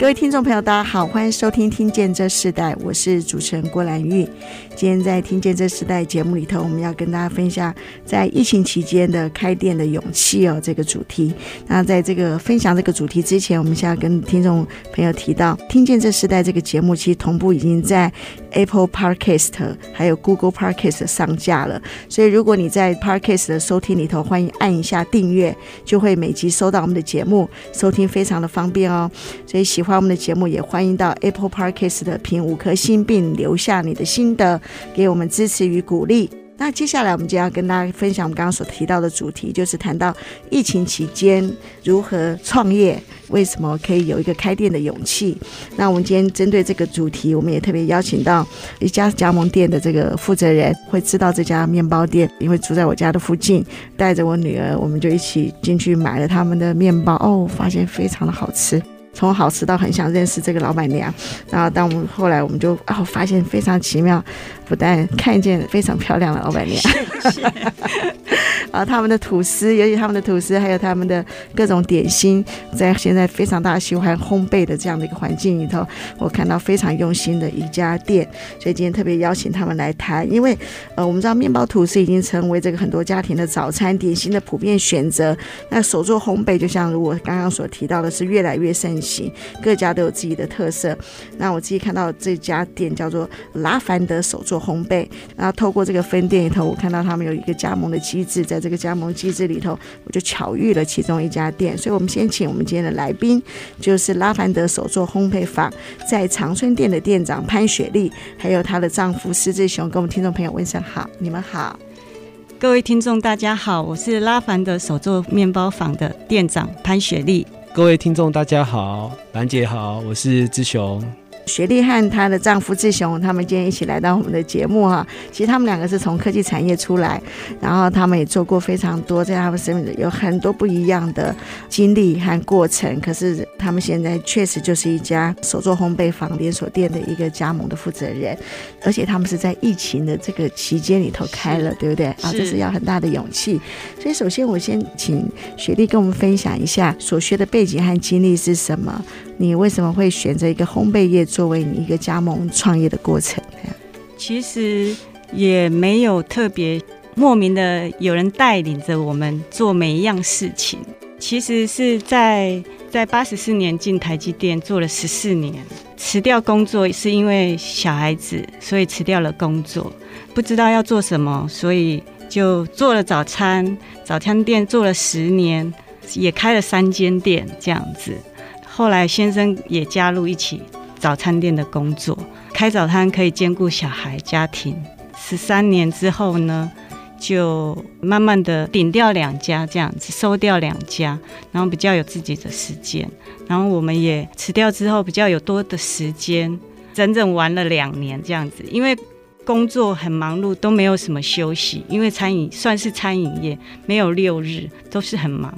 各位听众朋友，大家好，欢迎收听《听见这世代》，我是主持人郭兰玉。今天在《听见这世代》节目里头，我们要跟大家分享在疫情期间的开店的勇气哦，这个主题。那在这个分享这个主题之前，我们先要跟听众朋友提到，《听见这世代》这个节目其实同步已经在 Apple Podcast 还有 Google Podcast 上架了。所以如果你在 Podcast 的收听里头，欢迎按一下订阅，就会每集收到我们的节目，收听非常的方便哦。所以喜欢。欢我们的节目，也欢迎到 Apple Podcast 的评五颗星，并留下你的心得，给我们支持与鼓励。那接下来我们就要跟大家分享我们刚刚所提到的主题，就是谈到疫情期间如何创业，为什么可以有一个开店的勇气。那我们今天针对这个主题，我们也特别邀请到一家加盟店的这个负责人，会知道这家面包店，因为住在我家的附近，带着我女儿，我们就一起进去买了他们的面包，哦，发现非常的好吃。从好吃到很想认识这个老板娘，然后当我们后来我们就哦发现非常奇妙，不但看见非常漂亮的老板娘，谢谢啊他们的吐司，尤其他们的吐司，还有他们的各种点心，在现在非常大喜欢烘焙的这样的一个环境里头，我看到非常用心的一家店，所以今天特别邀请他们来谈，因为呃我们知道面包吐司已经成为这个很多家庭的早餐点心的普遍选择，那手做烘焙就像如我刚刚所提到的是越来越盛行。各家都有自己的特色。那我自己看到这家店叫做拉凡德手作烘焙。然后透过这个分店里头，我看到他们有一个加盟的机制，在这个加盟机制里头，我就巧遇了其中一家店。所以，我们先请我们今天的来宾，就是拉凡德手作烘焙坊在长春店的店长潘雪丽，还有她的丈夫施志雄，跟我们听众朋友问声好。你们好，各位听众大家好，我是拉凡德手作面包坊的店长潘雪丽。各位听众，大家好，兰姐好，我是志雄。雪莉和她的丈夫志雄，他们今天一起来到我们的节目哈。其实他们两个是从科技产业出来，然后他们也做过非常多，在他们身边有很多不一样的经历和过程。可是他们现在确实就是一家手作烘焙坊连锁店的一个加盟的负责人，而且他们是在疫情的这个期间里头开了，对不对？啊，这是要很大的勇气。所以首先我先请雪莉跟我们分享一下所学的背景和经历是什么。你为什么会选择一个烘焙业作为你一个加盟创业的过程？其实也没有特别莫名的有人带领着我们做每一样事情。其实是在在八十四年进台积电做了十四年，辞掉工作是因为小孩子，所以辞掉了工作，不知道要做什么，所以就做了早餐，早餐店做了十年，也开了三间店这样子。后来先生也加入一起早餐店的工作，开早餐可以兼顾小孩家庭。十三年之后呢，就慢慢的顶掉两家这样子，收掉两家，然后比较有自己的时间。然后我们也辞掉之后，比较有多的时间，整整玩了两年这样子。因为工作很忙碌，都没有什么休息。因为餐饮算是餐饮业，没有六日，都是很忙，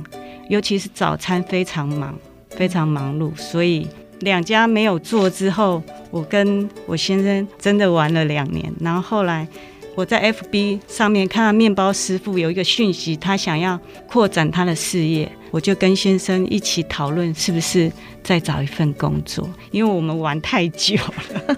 尤其是早餐非常忙。非常忙碌，所以两家没有做之后，我跟我先生真的玩了两年。然后后来我在 FB 上面看到面包师傅有一个讯息，他想要扩展他的事业，我就跟先生一起讨论是不是再找一份工作，因为我们玩太久了。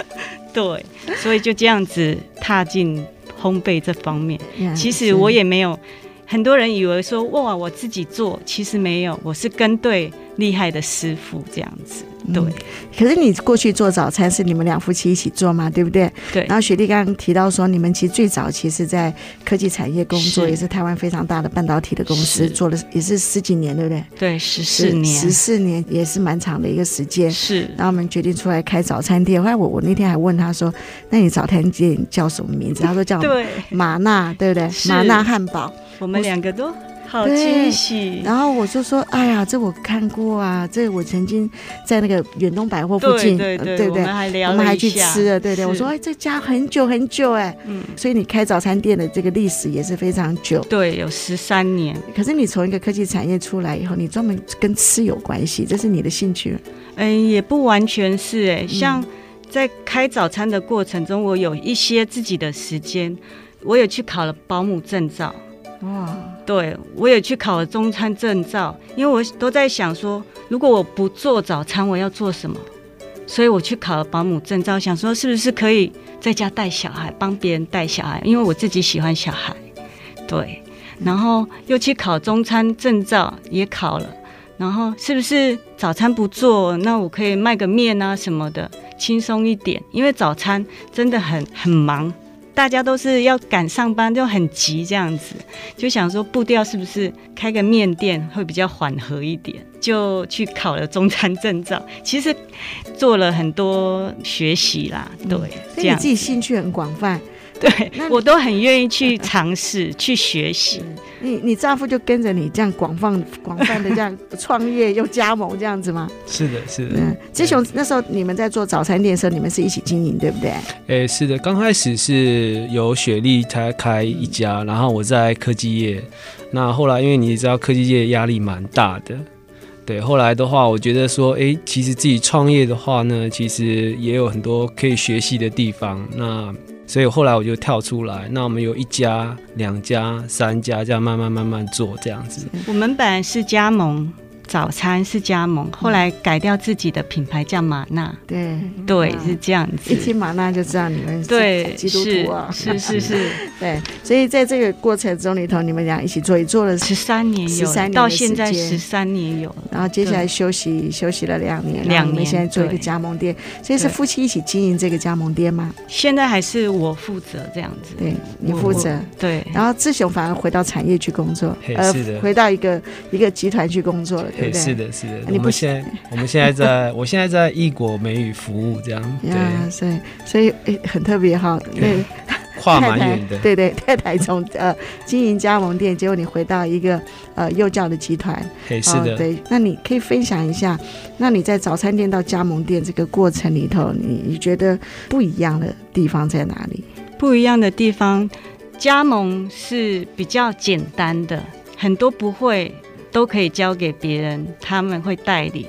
对，所以就这样子踏进烘焙这方面。其实我也没有，很多人以为说哇，我自己做，其实没有，我是跟对。厉害的师傅这样子，对、嗯。可是你过去做早餐是你们两夫妻一起做嘛？对不对？对。然后雪莉刚刚提到说，你们其实最早其实在科技产业工作，是也是台湾非常大的半导体的公司，做了也是十几年，对不对？对，十四年，十四年也是蛮长的一个时间。是。然后我们决定出来开早餐店。后来我我那天还问他说：“那你早餐店叫什么名字？”他说叫对玛纳，对不对？玛纳汉堡。我们两个都。好惊喜！然后我就说：“哎呀，这我看过啊，这我曾经在那个远东百货附近，对对？我们还聊了我们还去吃了，对对。是我说：哎，这家很久很久哎，嗯，所以你开早餐店的这个历史也是非常久，对，有十三年。可是你从一个科技产业出来以后，你专门跟吃有关系，这是你的兴趣？嗯，也不完全是哎，像在开早餐的过程中，我有一些自己的时间，我也去考了保姆证照。”哇，对，我也去考了中餐证照，因为我都在想说，如果我不做早餐，我要做什么？所以我去考了保姆证照，想说是不是可以在家带小孩，帮别人带小孩，因为我自己喜欢小孩。对，然后又去考中餐证照，也考了，然后是不是早餐不做，那我可以卖个面啊什么的，轻松一点，因为早餐真的很很忙。大家都是要赶上班，就很急这样子，就想说步调是不是开个面店会比较缓和一点，就去考了中餐证照。其实做了很多学习啦，对，嗯、所以你自己兴趣很广泛。对，我都很愿意去尝试、去学习。你你丈夫就跟着你这样广泛、广泛的这样创业又加盟这样子吗？是的，是的。嗯，志雄那时候你们在做早餐店的时候，你们是一起经营，对不对？哎，是的，刚开始是由雪莉才开一家，然后我在科技业。那后来因为你知道科技业压力蛮大的，对。后来的话，我觉得说，哎，其实自己创业的话呢，其实也有很多可以学习的地方。那所以后来我就跳出来，那我们有一家、两家、三家，这样慢慢慢慢做这样子。我们本来是加盟。早餐是加盟，后来改掉自己的品牌叫玛纳。对对，是这样子。一听玛纳就知道你们是基督徒啊，是是 是。对，所以在这个过程中里头，你们俩一起做，也做了十三年，十三年到现在十三年有。然后接下来休息休息了两年，两年现在做一个加盟店，所以是夫妻一起经营这个加盟店吗？现在还是我负责这样子。对，你负责。对。然后志雄反而回到产业去工作，呃，回到一个一个集团去工作了。对，是的，是的。我们现在，我们现在在，我现在在异国美语服务，这样。对，所以所以很特别哈。对，跨蛮远的。对对，太太从 呃经营加盟店，结果你回到一个呃幼教的集团。是的。对，那你可以分享一下，那你在早餐店到加盟店这个过程里头，你你觉得不一样的地方在哪里？不一样的地方，加盟是比较简单的，很多不会。都可以交给别人，他们会带领。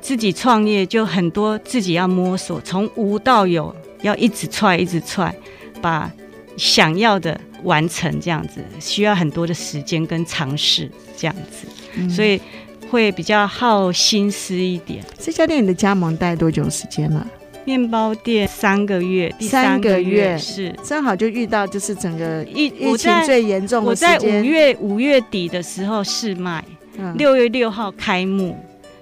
自己创业就很多，自己要摸索，从无到有，要一直踹，一直踹，把想要的完成，这样子需要很多的时间跟尝试，这样子，嗯、所以会比较耗心思一点。这家店你的加盟待多久时间了？面包店三个月，第三个月是正好就遇到就是整个疫疫情最严重的时间。我在五月五月底的时候试卖。六月六号开幕，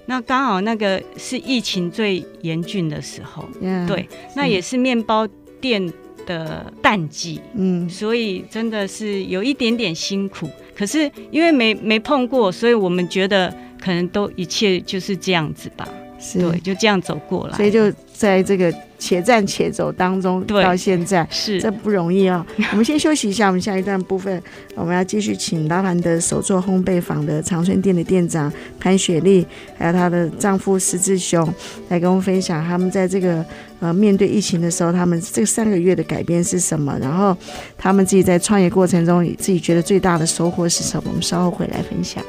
那刚好那个是疫情最严峻的时候，yeah, 对，那也是面包店的淡季，嗯，所以真的是有一点点辛苦。可是因为没没碰过，所以我们觉得可能都一切就是这样子吧，是对，就这样走过来，所以就在这个。且战且走当中，到现在是这不容易啊、哦！我们先休息一下，我们下一段部分我们要继续请拉兰德手作烘焙坊的长春店的店长潘雪莉，还有她的丈夫石志雄来跟我们分享他们在这个呃面对疫情的时候，他们这三个月的改变是什么？然后他们自己在创业过程中自己觉得最大的收获是什么？我们稍后回来分享。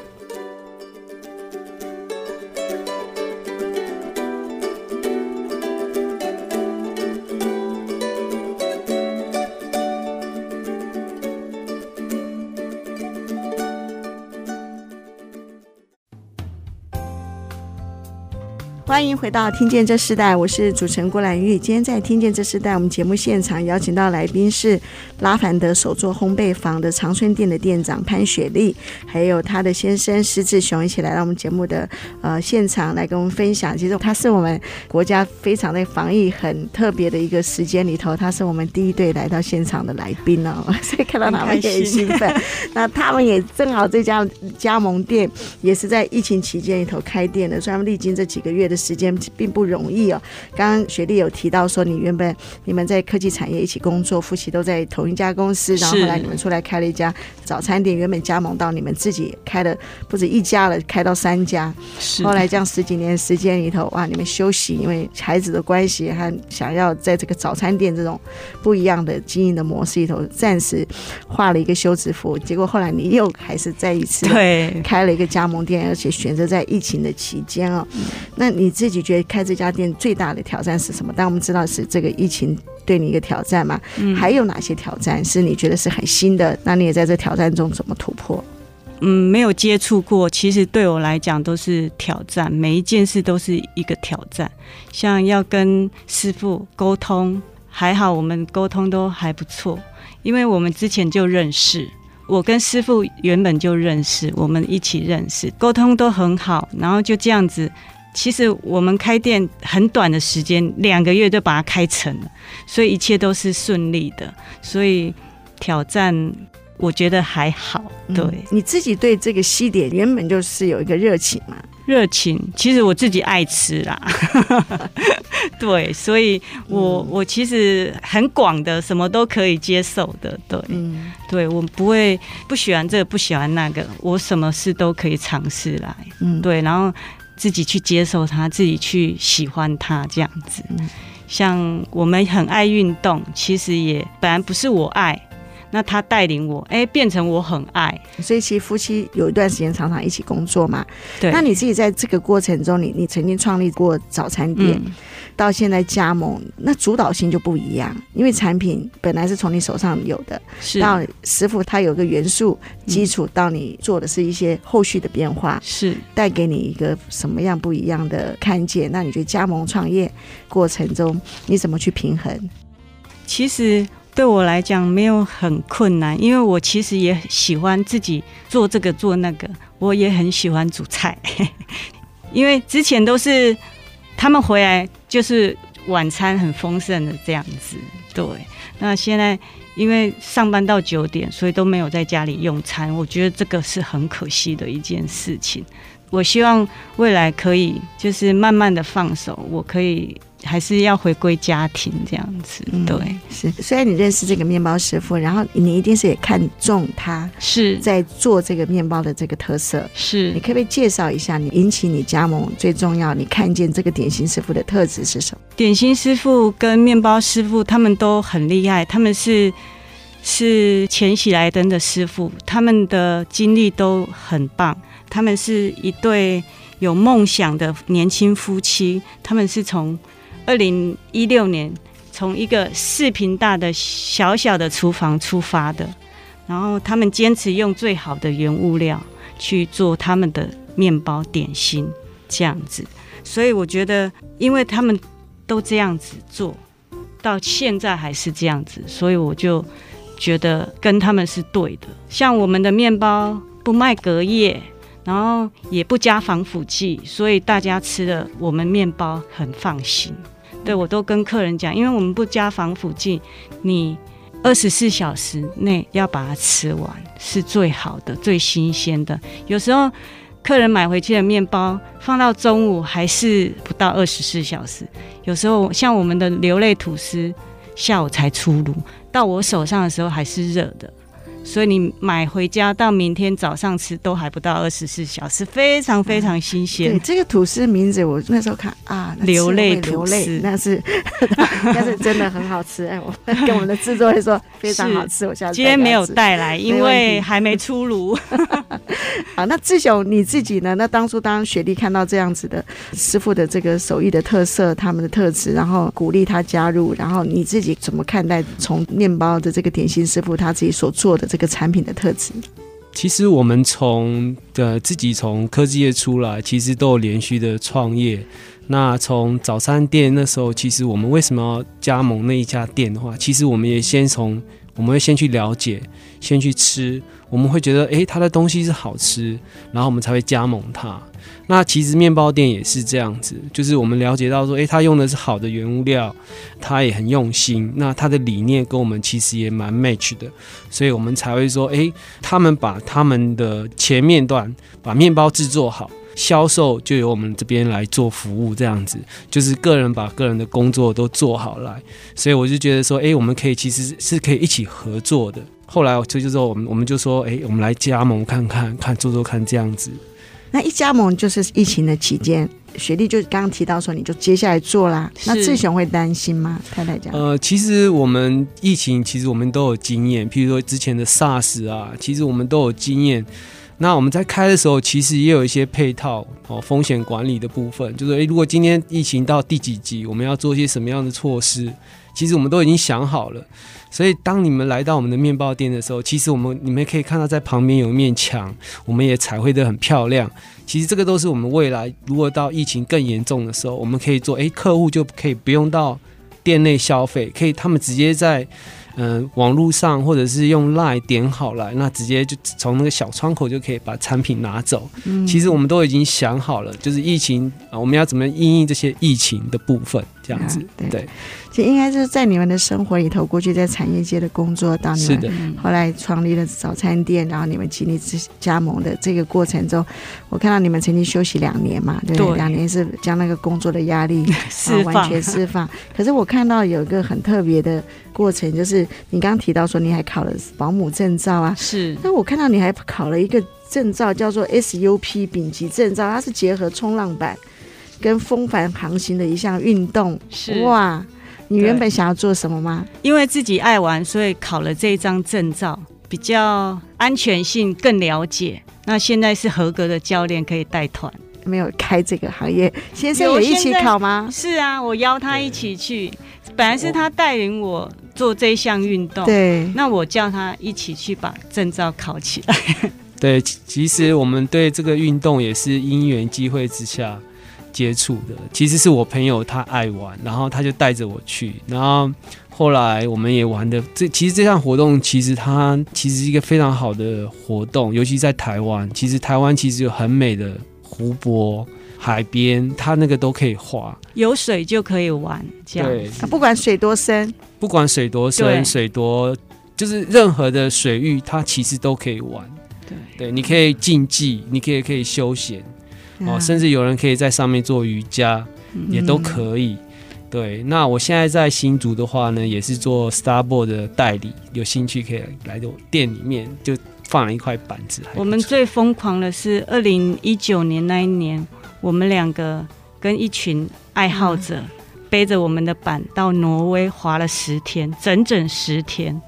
欢迎回到《听见这世代》，我是主持人郭兰玉。今天在《听见这世代》，我们节目现场邀请到来宾是拉凡德手作烘焙坊的长春店的店长潘雪丽，还有他的先生施志雄，一起来到我们节目的呃现场来跟我们分享。其实他是我们国家非常的防疫很特别的一个时间里头，他是我们第一队来到现场的来宾哦，所以看到他们也很兴奋。那他们也正好这家加盟店也是在疫情期间里头开店的，所以他们历经这几个月的。时间并不容易哦。刚刚雪莉有提到说，你原本你们在科技产业一起工作，夫妻都在同一家公司，然后后来你们出来开了一家早餐店，原本加盟到你们自己开了不止一家了，开到三家。是。后来这样十几年时间里头，哇，你们休息，因为孩子的关系，还想要在这个早餐店这种不一样的经营的模式里头，暂时画了一个休止符。结果后来你又还是再一次对开了一个加盟店，而且选择在疫情的期间哦。那你。你自己觉得开这家店最大的挑战是什么？但我们知道是这个疫情对你一个挑战嘛？嗯，还有哪些挑战是你觉得是很新的？那你也在这挑战中怎么突破？嗯，没有接触过，其实对我来讲都是挑战，每一件事都是一个挑战。像要跟师傅沟通，还好我们沟通都还不错，因为我们之前就认识，我跟师傅原本就认识，我们一起认识，沟通都很好，然后就这样子。其实我们开店很短的时间，两个月就把它开成了，所以一切都是顺利的。所以挑战，我觉得还好。对、嗯、你自己对这个西点原本就是有一个热情嘛？热情，其实我自己爱吃啦。对，所以我、嗯、我其实很广的，什么都可以接受的。对，嗯，对我不会不喜欢这个，不喜欢那个，我什么事都可以尝试来。嗯，对，然后。自己去接受它，自己去喜欢它，这样子。像我们很爱运动，其实也本来不是我爱。那他带领我，哎、欸，变成我很爱，所以其实夫妻有一段时间常常一起工作嘛。对。那你自己在这个过程中，你你曾经创立过早餐店，嗯、到现在加盟，那主导性就不一样，因为产品本来是从你手上有的，是到师傅他有个元素基础，到你做的是一些后续的变化，是带给你一个什么样不一样的看见？那你觉得加盟创业过程中你怎么去平衡？其实。对我来讲没有很困难，因为我其实也喜欢自己做这个做那个，我也很喜欢煮菜。因为之前都是他们回来就是晚餐很丰盛的这样子，对。那现在因为上班到九点，所以都没有在家里用餐，我觉得这个是很可惜的一件事情。我希望未来可以就是慢慢的放手，我可以。还是要回归家庭这样子，对，嗯、是。虽然你认识这个面包师傅，然后你一定是也看中他是在做这个面包的这个特色，是。你可不可以介绍一下，你引起你加盟最重要，你看见这个点心师傅的特质是什么？点心师傅跟面包师傅他们都很厉害，他们是是前喜来登的师傅，他们的经历都很棒，他们是一对有梦想的年轻夫妻，他们是从。二零一六年，从一个四坪大的小小的厨房出发的，然后他们坚持用最好的原物料去做他们的面包点心，这样子。所以我觉得，因为他们都这样子做，到现在还是这样子，所以我就觉得跟他们是对的。像我们的面包不卖隔夜，然后也不加防腐剂，所以大家吃的我们面包很放心。对，我都跟客人讲，因为我们不加防腐剂，你二十四小时内要把它吃完是最好的、最新鲜的。有时候客人买回去的面包放到中午还是不到二十四小时，有时候像我们的流泪吐司，下午才出炉，到我手上的时候还是热的。所以你买回家到明天早上吃都还不到二十四小时，非常非常新鲜。对，这个吐司名字我那时候看啊，流泪流泪，那是 那是真的很好吃。哎，我跟我们的制作人说非常好吃。我下次今天没有带来，因为还没出炉。好，那志雄你自己呢？那当初当雪莉看到这样子的师傅的这个手艺的特色，他们的特质，然后鼓励他加入，然后你自己怎么看待从面包的这个点心师傅他自己所做的这个？这个产品的特质，其实我们从的自己从科技业出来，其实都有连续的创业。那从早餐店那时候，其实我们为什么要加盟那一家店的话，其实我们也先从我们会先去了解，先去吃，我们会觉得诶，它的东西是好吃，然后我们才会加盟它。那其实面包店也是这样子，就是我们了解到说，诶，他用的是好的原物料，他也很用心，那他的理念跟我们其实也蛮 match 的，所以我们才会说，诶，他们把他们的前面段把面包制作好，销售就由我们这边来做服务，这样子，就是个人把个人的工作都做好来，所以我就觉得说，诶，我们可以其实是可以一起合作的。后来我就就说我们我们就说，诶，我们来加盟看看看做做看这样子。那一加盟就是疫情的期间，雪莉就刚刚提到说，你就接下来做啦。那志雄会担心吗？太太讲。呃，其实我们疫情，其实我们都有经验，譬如说之前的 SARS 啊，其实我们都有经验。那我们在开的时候，其实也有一些配套哦，风险管理的部分，就是诶，如果今天疫情到第几级，我们要做一些什么样的措施，其实我们都已经想好了。所以，当你们来到我们的面包店的时候，其实我们你们可以看到，在旁边有一面墙，我们也彩绘得很漂亮。其实这个都是我们未来如果到疫情更严重的时候，我们可以做。诶，客户就可以不用到店内消费，可以他们直接在。嗯、呃，网络上或者是用 LINE 点好了，那直接就从那个小窗口就可以把产品拿走。嗯，其实我们都已经想好了，就是疫情啊，我们要怎么应应这些疫情的部分，这样子。啊、对，对其实应该就是在你们的生活里头，过去在产业界的工作，到你们后来创立了早餐店，然后你们经历加盟的这个过程中，我看到你们曾经休息两年嘛，对，对，两年是将那个工作的压力释放，完全释放。可是我看到有一个很特别的。过程就是你刚刚提到说你还考了保姆证照啊，是。那我看到你还考了一个证照，叫做 SUP 丙级证照，它是结合冲浪板跟风帆航行的一项运动。是哇，你原本想要做什么吗？因为自己爱玩，所以考了这一张证照，比较安全性更了解。那现在是合格的教练，可以带团。没有开这个行业，先生也一起考吗？是啊，我邀他一起去。本来是他带领我做这项运动，对，那我叫他一起去把证照考起来。对，其实我们对这个运动也是因缘机会之下接触的。其实是我朋友他爱玩，然后他就带着我去，然后后来我们也玩的。这其实这项活动其实它其实是一个非常好的活动，尤其在台湾。其实台湾其实有很美的湖泊。海边，它那个都可以画，有水就可以玩，这样。对，不管水多深，不管水多深，水多，就是任何的水域，它其实都可以玩。对，对，你可以竞技，你可以可以休闲，哦，甚至有人可以在上面做瑜伽，嗯、也都可以。对，那我现在在新竹的话呢，也是做 Starboard 的代理，有兴趣可以来到店里面，就放了一块板子。我们最疯狂的是二零一九年那一年。我们两个跟一群爱好者背着我们的板到挪威滑了十天，整整十天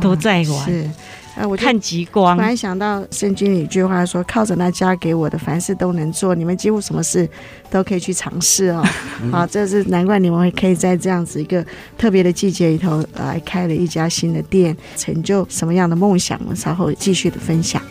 都在玩。是，呃，我看极光。突然想到圣经里一句话说：“靠着那加给我的，凡事都能做。”你们几乎什么事都可以去尝试哦。好，这是难怪你们会可以在这样子一个特别的季节里头来开了一家新的店，成就什么样的梦想？我们稍后继续的分享。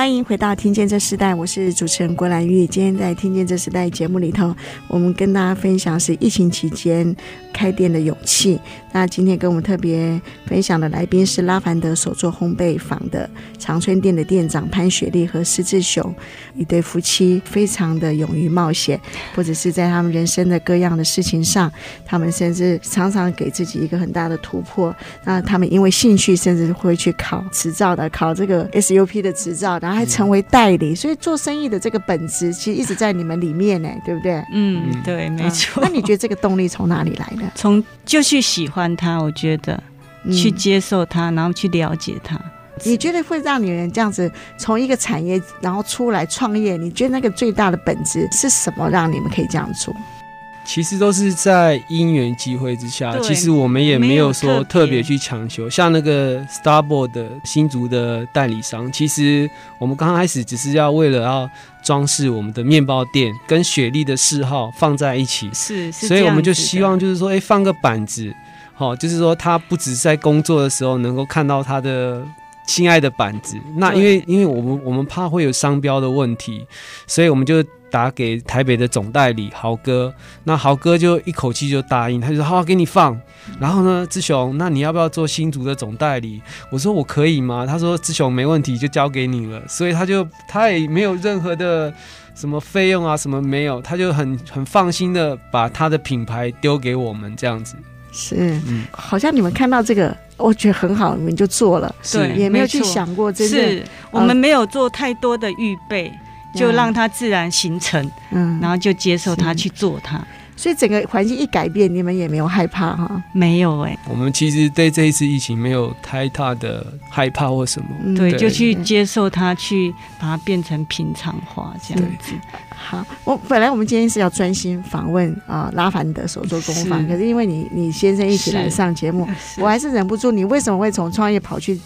欢迎回到《听见这时代》，我是主持人郭兰玉。今天在《听见这时代》节目里头，我们跟大家分享是疫情期间开店的勇气。那今天跟我们特别分享的来宾是拉凡德手作烘焙坊的长春店的店长潘雪莉和施志雄，一对夫妻，非常的勇于冒险，或者是在他们人生的各样的事情上，他们甚至常常给自己一个很大的突破。那他们因为兴趣，甚至会去考执照的，考这个 SUP 的执照，然后还成为代理。所以做生意的这个本质，其实一直在你们里面呢，对不对？嗯，对，没错。那你觉得这个动力从哪里来的？从就去喜欢。欢他，我觉得去接受他，然后去了解他。你觉得会让女人这样子从一个产业然后出来创业？你觉得那个最大的本质是什么，让你们可以这样做？其实都是在因缘机会之下，其实我们也没有说特别去强求。像那个 Starboard 的新竹的代理商，其实我们刚开始只是要为了要装饰我们的面包店跟雪莉的嗜好放在一起，是是，所以我们就希望就是说，哎、放个板子，好、就是说他不只是在工作的时候能够看到他的心爱的板子。那因为因为我们我们怕会有商标的问题，所以我们就。打给台北的总代理豪哥，那豪哥就一口气就答应，他就说好，给你放。然后呢，志雄，那你要不要做新竹的总代理？我说我可以吗？他说志雄没问题，就交给你了。所以他就他也没有任何的什么费用啊，什么没有，他就很很放心的把他的品牌丢给我们这样子。是，嗯，好像你们看到这个，我觉得很好，你们就做了，对也没有去想过真正，是我们没有做太多的预备。就让它自然形成，嗯，然后就接受它去做它，所以整个环境一改变，你们也没有害怕哈？没有哎、欸，我们其实对这一次疫情没有太大的害怕或什么，嗯、对就去接受它，去把它变成平常化这样子。好，我本来我们今天是要专心访问啊、呃、拉凡德手作工坊，可是因为你你先生一起来上节目，我还是忍不住，你为什么会从创业跑去？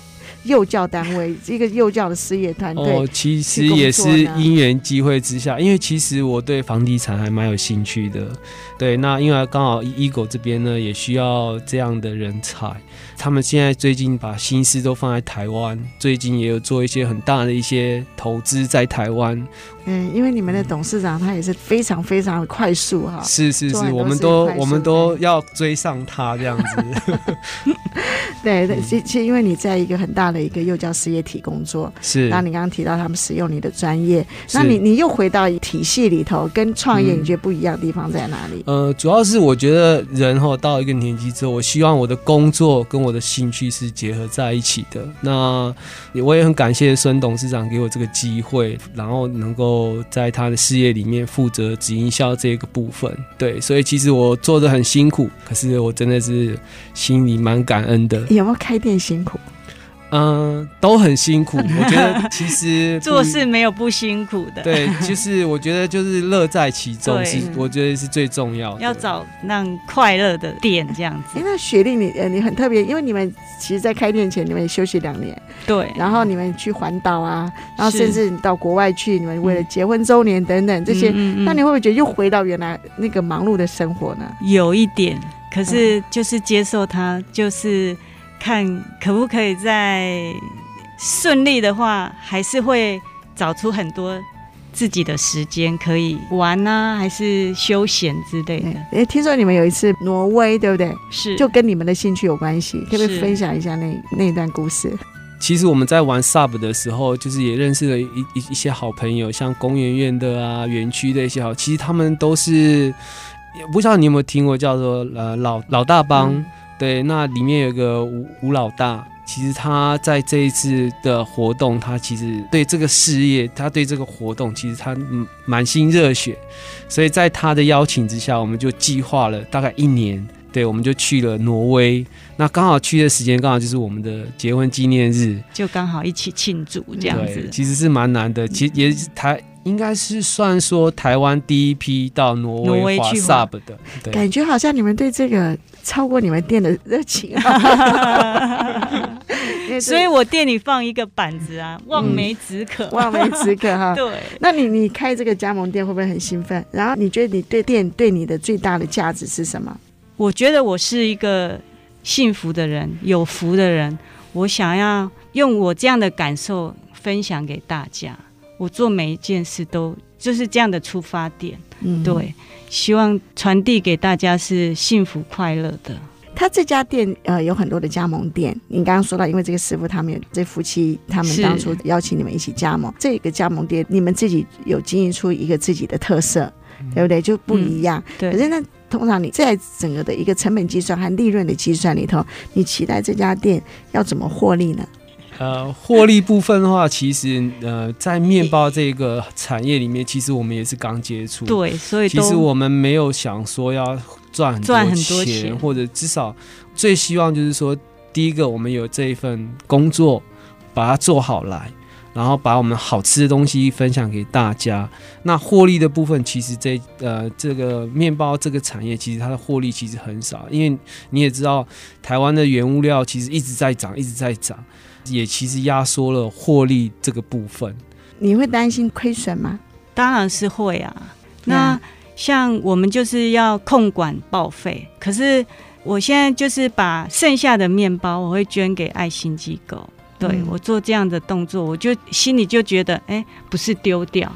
幼教单位，一个幼教的事业团队。哦，其实也是因缘机会之下，因为其实我对房地产还蛮有兴趣的。对，那因为刚好 Eagle 这边呢，也需要这样的人才。他们现在最近把心思都放在台湾，最近也有做一些很大的一些投资在台湾。嗯，因为你们的董事长他也是非常非常的快速哈。是是是，我们都我们都要追上他这样子。对对，其其实因为你在一个很大的一个幼教事业体工作，是。然后你刚刚提到他们使用你的专业，那你你又回到体系里头，跟创业你觉得不一样的地方在哪里？呃，主要是我觉得人哈到一个年纪之后，我希望我的工作跟我的兴趣是结合在一起的。那我也很感谢孙董事长给我这个机会，然后能够在他的事业里面负责直营销这个部分。对，所以其实我做的很辛苦，可是我真的是心里蛮感恩的。有没有开店辛苦？嗯，都很辛苦。我觉得其实 做事没有不辛苦的。对，就是我觉得就是乐在其中是，我觉得是最重要的。要找让快乐的点这样子。哎，那雪莉你呃你很特别，因为你们其实，在开店前你们也休息两年，对，然后你们去环岛啊，然后甚至你到国外去，你们为了结婚周年等等这些，那你会不会觉得又回到原来那个忙碌的生活呢？有一点，可是就是接受它，就是。看可不可以再顺利的话，还是会找出很多自己的时间可以玩啊，还是休闲之类的。哎，听说你们有一次挪威，对不对？是，就跟你们的兴趣有关系，可不可以分享一下那那段故事？其实我们在玩 Sub 的时候，就是也认识了一一一些好朋友，像公园院的啊，园区的一些好，其实他们都是，不知道你有没有听过叫做呃老老大帮。嗯对，那里面有个吴吴老大，其实他在这一次的活动，他其实对这个事业，他对这个活动，其实他满心热血，所以在他的邀请之下，我们就计划了大概一年，对，我们就去了挪威，那刚好去的时间刚好就是我们的结婚纪念日，就刚好一起庆祝这样子，其实是蛮难的，其实也是台。应该是算说台湾第一批到挪威去 sub 的，对，感觉好像你们对这个超过你们店的热情，所以我店里放一个板子啊，望梅止渴，望梅止渴哈。对，那你你开这个加盟店会不会很兴奋？然后你觉得你对店对你的最大的价值是什么？我觉得我是一个幸福的人，有福的人，我想要用我这样的感受分享给大家。我做每一件事都就是这样的出发点，嗯，对，希望传递给大家是幸福快乐的。他这家店呃有很多的加盟店，你刚刚说到，因为这个师傅他们有这夫妻，他们当初邀请你们一起加盟这个加盟店，你们自己有经营出一个自己的特色，嗯、对不对？就不一样。嗯、对。可是那通常你在整个的一个成本计算和利润的计算里头，你期待这家店要怎么获利呢？呃，获利部分的话，其实呃，在面包这个产业里面，其实我们也是刚接触。对，所以其实我们没有想说要赚很多钱，赚很多钱，或者至少最希望就是说，第一个我们有这一份工作，把它做好来。然后把我们好吃的东西分享给大家。那获利的部分，其实这呃这个面包这个产业，其实它的获利其实很少，因为你也知道，台湾的原物料其实一直在涨，一直在涨，也其实压缩了获利这个部分。你会担心亏损吗？当然是会啊。那像我们就是要控管报废，可是我现在就是把剩下的面包，我会捐给爱心机构。对、嗯、我做这样的动作，我就心里就觉得，哎、欸，不是丢掉，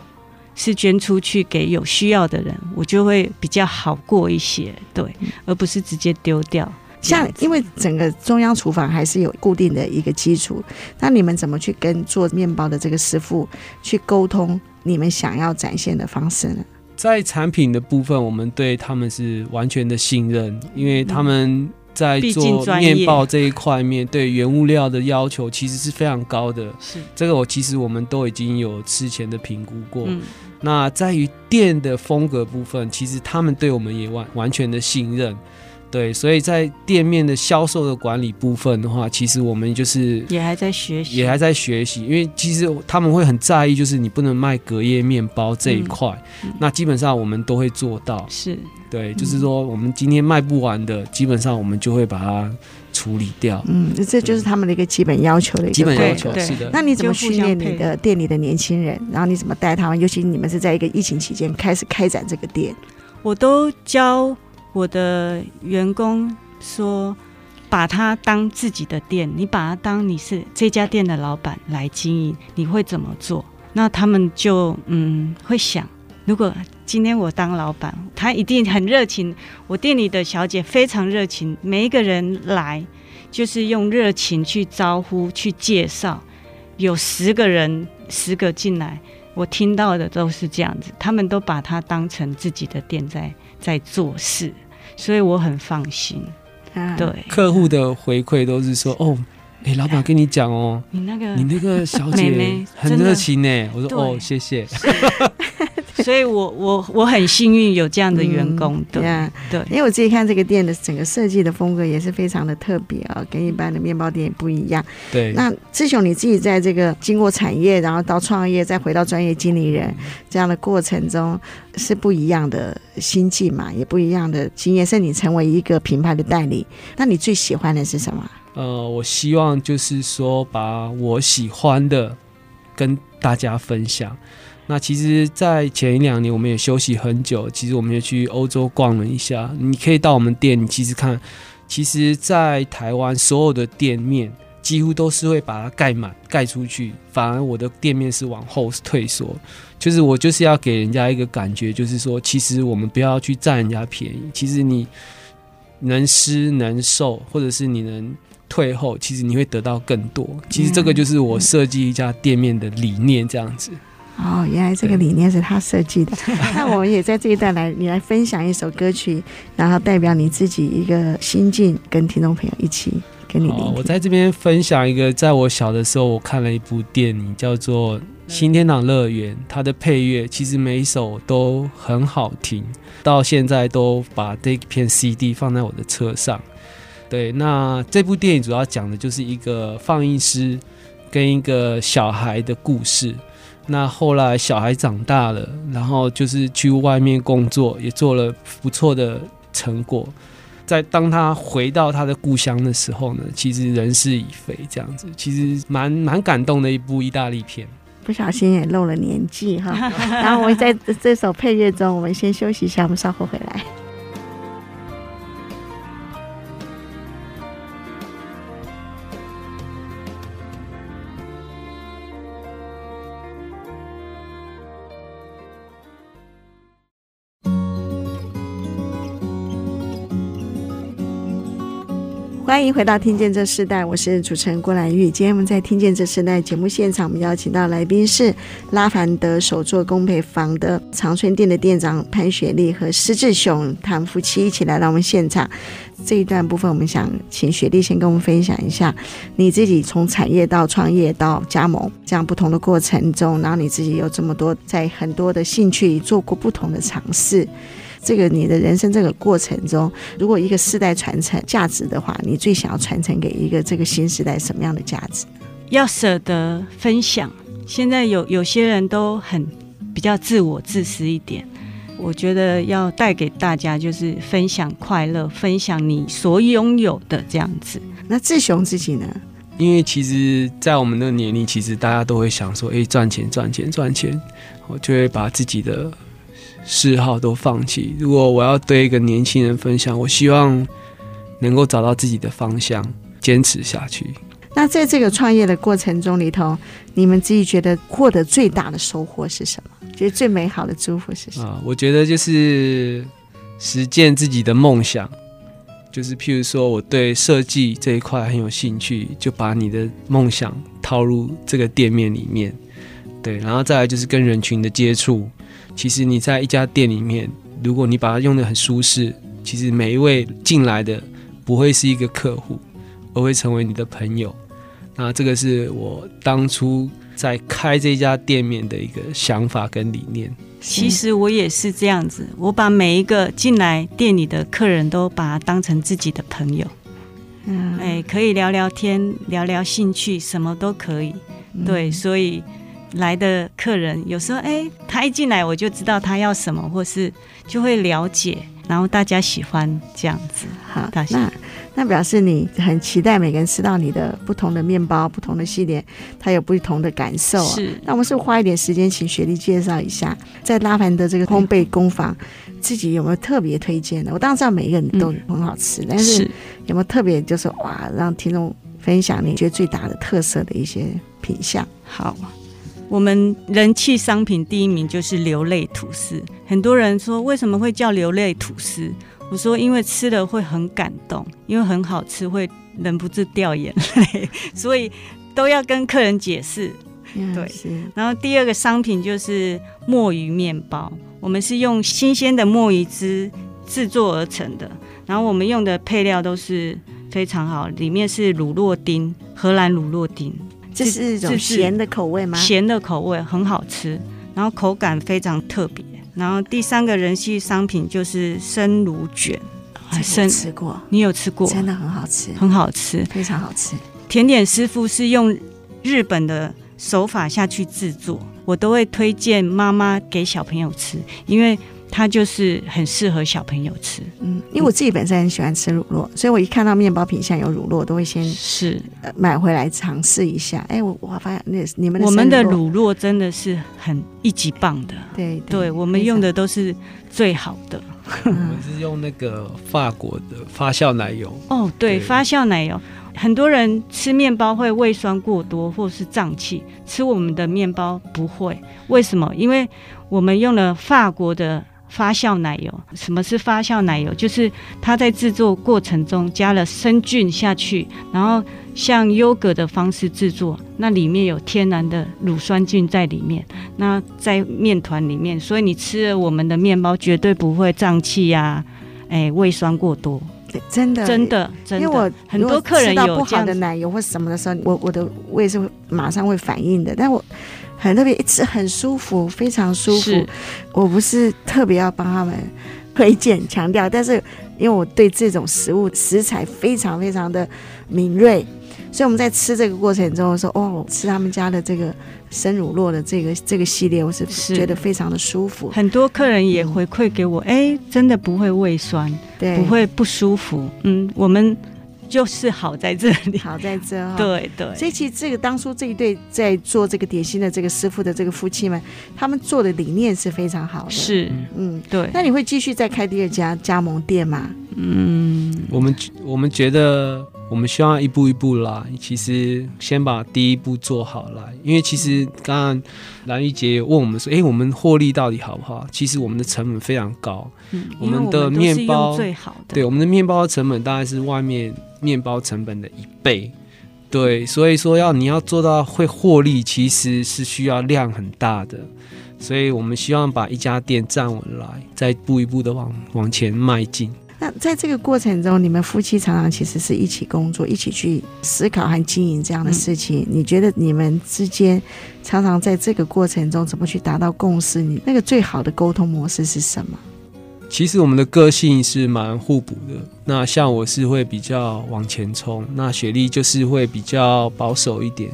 是捐出去给有需要的人，我就会比较好过一些。对，而不是直接丢掉。像因为整个中央厨房还是有固定的一个基础，那你们怎么去跟做面包的这个师傅去沟通你们想要展现的方式呢？在产品的部分，我们对他们是完全的信任，因为他们在做面包这一块面对原物料的要求其实是非常高的。是这个，我其实我们都已经有事前的评估过。嗯、那在于店的风格部分，其实他们对我们也完完全的信任。对，所以在店面的销售的管理部分的话，其实我们就是也还在学习，也还在学习。因为其实他们会很在意，就是你不能卖隔夜面包这一块。嗯、那基本上我们都会做到。是，对，就是说我们今天卖不完的，基本上我们就会把它处理掉。嗯，这就是他们的一个基本要求的一个基本要求。是的。那你怎么训练你的店里的年轻人？然后你怎么带他们？尤其你们是在一个疫情期间开始开展这个店，我都教。我的员工说：“把它当自己的店，你把它当你是这家店的老板来经营，你会怎么做？”那他们就嗯会想：如果今天我当老板，他一定很热情。我店里的小姐非常热情，每一个人来就是用热情去招呼、去介绍。有十个人，十个进来，我听到的都是这样子，他们都把它当成自己的店在在做事。所以我很放心，啊、对。客户的回馈都是说哦，哎、欸，老板跟你讲哦，你那个你那个小姐 很热情呢。我说哦，谢谢。所以我我我很幸运有这样的员工，嗯、对对，因为我自己看这个店的整个设计的风格也是非常的特别啊、哦，跟一般的面包店也不一样。对，那志雄你自己在这个经过产业，然后到创业，再回到专业经理人这样的过程中，是不一样的心境嘛，也不一样的经验。是你成为一个品牌的代理，那你最喜欢的是什么？呃，我希望就是说，把我喜欢的跟大家分享。那其实，在前一两年，我们也休息很久。其实，我们也去欧洲逛了一下。你可以到我们店，你其实看，其实，在台湾所有的店面几乎都是会把它盖满、盖出去，反而我的店面是往后退缩。就是我就是要给人家一个感觉，就是说，其实我们不要去占人家便宜。其实你能施能受，或者是你能退后，其实你会得到更多。其实这个就是我设计一家店面的理念，这样子。哦，原来这个理念是他设计的。那我们也在这一段来，你来分享一首歌曲，然后代表你自己一个心境，跟听众朋友一起跟你。我在这边分享一个，在我小的时候，我看了一部电影，叫做《新天堂乐园》，它的配乐其实每一首都很好听，到现在都把这片 CD 放在我的车上。对，那这部电影主要讲的就是一个放映师跟一个小孩的故事。那后来小孩长大了，然后就是去外面工作，也做了不错的成果。在当他回到他的故乡的时候呢，其实人事已非，这样子，其实蛮蛮感动的一部意大利片。不小心也露了年纪哈。然后我们在这首配乐中，我们先休息一下，我们稍后回来。欢迎回到《听见这世代》，我是主持人郭兰玉。今天我们在《听见这时代》节目现场，我们邀请到来宾是拉凡德手作烘焙坊的长春店的店长潘雪丽和施志雄，他们夫妻一起来到我们现场。这一段部分，我们想请雪丽先跟我们分享一下，你自己从产业到创业到加盟这样不同的过程中，然后你自己有这么多在很多的兴趣做过不同的尝试。这个你的人生这个过程中，如果一个世代传承价值的话，你最想要传承给一个这个新时代什么样的价值？要舍得分享，现在有有些人都很比较自我自私一点，我觉得要带给大家就是分享快乐，分享你所拥有的这样子。那志雄自己呢？因为其实，在我们的年龄，其实大家都会想说：“哎，赚钱，赚钱，赚钱。”我就会把自己的嗜好都放弃。如果我要对一个年轻人分享，我希望能够找到自己的方向，坚持下去。那在这个创业的过程中里头，你们自己觉得获得最大的收获是什么？觉得最美好的祝福是什么？啊，我觉得就是实践自己的梦想。就是譬如说，我对设计这一块很有兴趣，就把你的梦想套入这个店面里面，对，然后再来就是跟人群的接触。其实你在一家店里面，如果你把它用的很舒适，其实每一位进来的不会是一个客户，而会成为你的朋友。那这个是我当初在开这家店面的一个想法跟理念。其实我也是这样子，我把每一个进来店里的客人都把他当成自己的朋友，嗯，哎，可以聊聊天，聊聊兴趣，什么都可以。对，所以来的客人有时候，哎，他一进来我就知道他要什么，或是就会了解。然后大家喜欢这样子，好，那那表示你很期待每个人吃到你的不同的面包、不同的系列，他有不同的感受啊。是，那我们是花一点时间请雪莉介绍一下，在拉凡的这个烘焙工坊，自己有没有特别推荐的？我当然知道每一个人都很好吃，嗯、但是有没有特别就是哇，让听众分享你觉得最大的特色的一些品相？好。我们人气商品第一名就是流泪吐司，很多人说为什么会叫流泪吐司？我说因为吃了会很感动，因为很好吃，会忍不住掉眼泪，所以都要跟客人解释。对，然后第二个商品就是墨鱼面包，我们是用新鲜的墨鱼汁制作而成的，然后我们用的配料都是非常好，里面是乳酪丁，荷兰乳酪丁。这是一种咸的口味吗？咸的口味很好吃，然后口感非常特别。然后第三个人气商品就是生乳卷，生吃过，你有吃过？真的很好吃，很好吃，非常好吃。甜点师傅是用日本的手法下去制作，我都会推荐妈妈给小朋友吃，因为。它就是很适合小朋友吃，嗯，因为我自己本身很喜欢吃乳酪，所以我一看到面包品相有乳酪，都会先是买回来尝试一下。哎，我我发现那你们的我们的乳酪真的是很一级棒的，对对，对，我们用的都是最好的。我们是用那个法国的发酵奶油。哦，对，发酵奶油，很多人吃面包会胃酸过多或是胀气，吃我们的面包不会。为什么？因为我们用了法国的。发酵奶油，什么是发酵奶油？就是它在制作过程中加了生菌下去，然后像优格的方式制作，那里面有天然的乳酸菌在里面，那在面团里面，所以你吃了我们的面包绝对不会胀气呀，哎，胃酸过多，真的真的真的，因为我很多客人有不好的奶油或什么的时候，我我的胃是会马上会反应的，但我。很特别，一吃很舒服，非常舒服。我不是特别要帮他们推荐强调，但是因为我对这种食物食材非常非常的敏锐，所以我们在吃这个过程中说，哦，吃他们家的这个生乳酪的这个这个系列，我是觉得非常的舒服。很多客人也回馈给我，哎、嗯，真的不会胃酸，对，不会不舒服。嗯，我们。就是好在这里，好在这哈、哦。对对，所以其实这个当初这一对在做这个点心的这个师傅的这个夫妻们，他们做的理念是非常好的。是，嗯，对。那你会继续再开第二家加盟店吗？嗯，我们我们觉得我们需要一步一步啦，其实先把第一步做好来。因为其实刚刚蓝玉姐问我们说，哎，我们获利到底好不好？其实我们的成本非常高。嗯，我们的面包最好的，对，我们的面包的成本大概是外面。面包成本的一倍，对，所以说要你要做到会获利，其实是需要量很大的，所以我们希望把一家店站稳来，再一步一步的往往前迈进。那在这个过程中，你们夫妻常常其实是一起工作，一起去思考和经营这样的事情。你觉得你们之间常常在这个过程中怎么去达到共识？你那个最好的沟通模式是什么？其实我们的个性是蛮互补的。那像我是会比较往前冲，那雪莉就是会比较保守一点。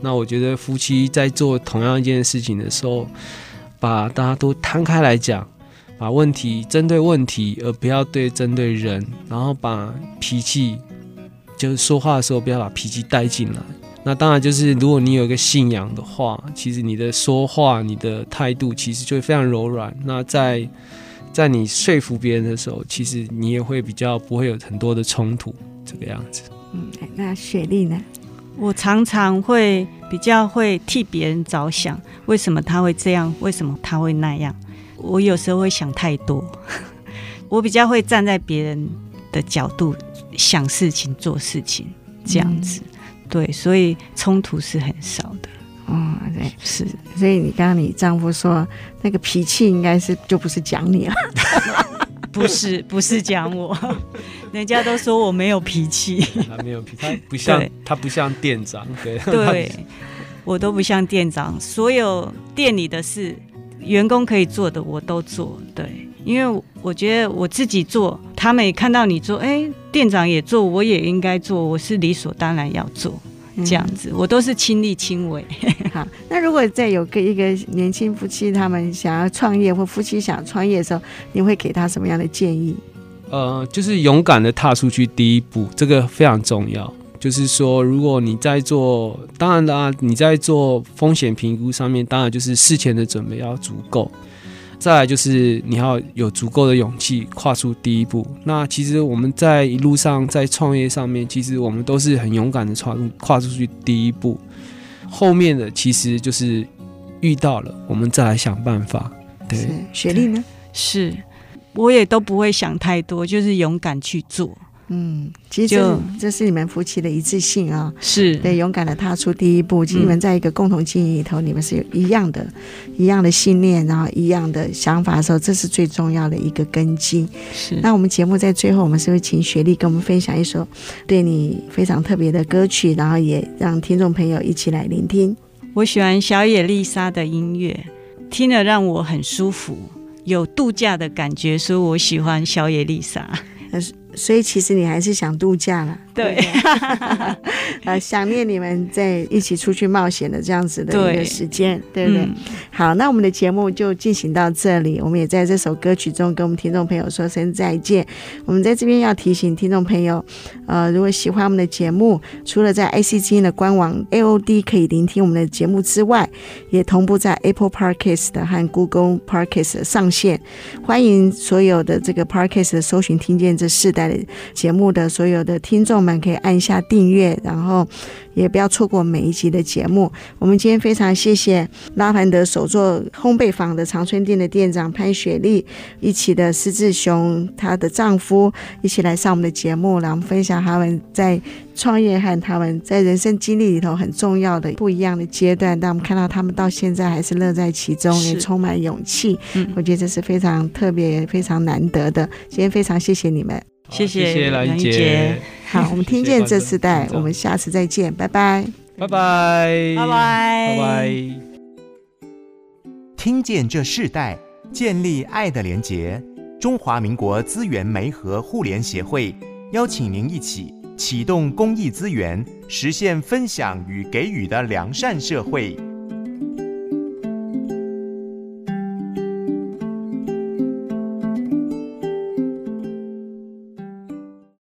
那我觉得夫妻在做同样一件事情的时候，把大家都摊开来讲，把问题针对问题，而不要对针对人，然后把脾气，就是说话的时候不要把脾气带进来。那当然就是如果你有一个信仰的话，其实你的说话、你的态度其实就会非常柔软。那在在你说服别人的时候，其实你也会比较不会有很多的冲突，这个样子。嗯，那雪莉呢？我常常会比较会替别人着想，为什么他会这样？为什么他会那样？我有时候会想太多，我比较会站在别人的角度想事情、做事情，这样子。嗯、对，所以冲突是很少的。哦，对，是，所以你刚刚你丈夫说那个脾气应该是就不是讲你了，不是不是讲我，人家都说我没有脾气，他没有脾气，他不像他不像店长，对，对我都不像店长，所有店里的事，员工可以做的我都做，对，因为我觉得我自己做，他们也看到你做，哎，店长也做，我也应该做，我是理所当然要做。这样子，我都是亲力亲为。好，那如果再有个一个年轻夫妻，他们想要创业，或夫妻想创业的时候，你会给他什么样的建议？呃，就是勇敢的踏出去第一步，这个非常重要。就是说，如果你在做，当然啦，你在做风险评估上面，当然就是事前的准备要足够。再来就是你要有足够的勇气跨出第一步。那其实我们在一路上在创业上面，其实我们都是很勇敢的跨跨出去第一步。后面的其实就是遇到了，我们再来想办法。对，是雪莉呢？是，我也都不会想太多，就是勇敢去做。嗯，其实这是，就这是你们夫妻的一致性啊、哦，是对勇敢的踏出第一步。其实你们在一个共同经营里头，嗯、你们是有一样的、一样的信念，然后一样的想法的时候，这是最重要的一个根基。是。那我们节目在最后，我们是会请雪莉跟我们分享一首对你非常特别的歌曲，然后也让听众朋友一起来聆听。我喜欢小野丽莎的音乐，听了让我很舒服，有度假的感觉，所以我喜欢小野丽莎。所以其实你还是想度假了，对，呃，想念你们在一起出去冒险的这样子的一个时间，对，对不对？嗯、好，那我们的节目就进行到这里，我们也在这首歌曲中跟我们听众朋友说声再见。我们在这边要提醒听众朋友，呃，如果喜欢我们的节目，除了在 IC 之音的官网 AOD 可以聆听我们的节目之外，也同步在 Apple Podcast 和 Google Podcast 上线。欢迎所有的这个 Podcast 的搜寻，听见这世代的。节目的所有的听众们可以按下订阅，然后也不要错过每一集的节目。我们今天非常谢谢拉凡德手作烘焙坊的长春店的店长潘雪莉，一起的施志雄，她的丈夫一起来上我们的节目，来我们分享他们在创业和他们在人生经历里头很重要的不一样的阶段。但我们看到他们到现在还是乐在其中，也充满勇气。嗯，我觉得这是非常特别、非常难得的。今天非常谢谢你们。谢谢兰姐，姐，好，我们听见这世代，我们下次再见，拜拜，拜拜，拜拜，拜拜。听见这世代，建立爱的连结。中华民国资源媒和互联协会邀请您一起启动公益资源，实现分享与给予的良善社会。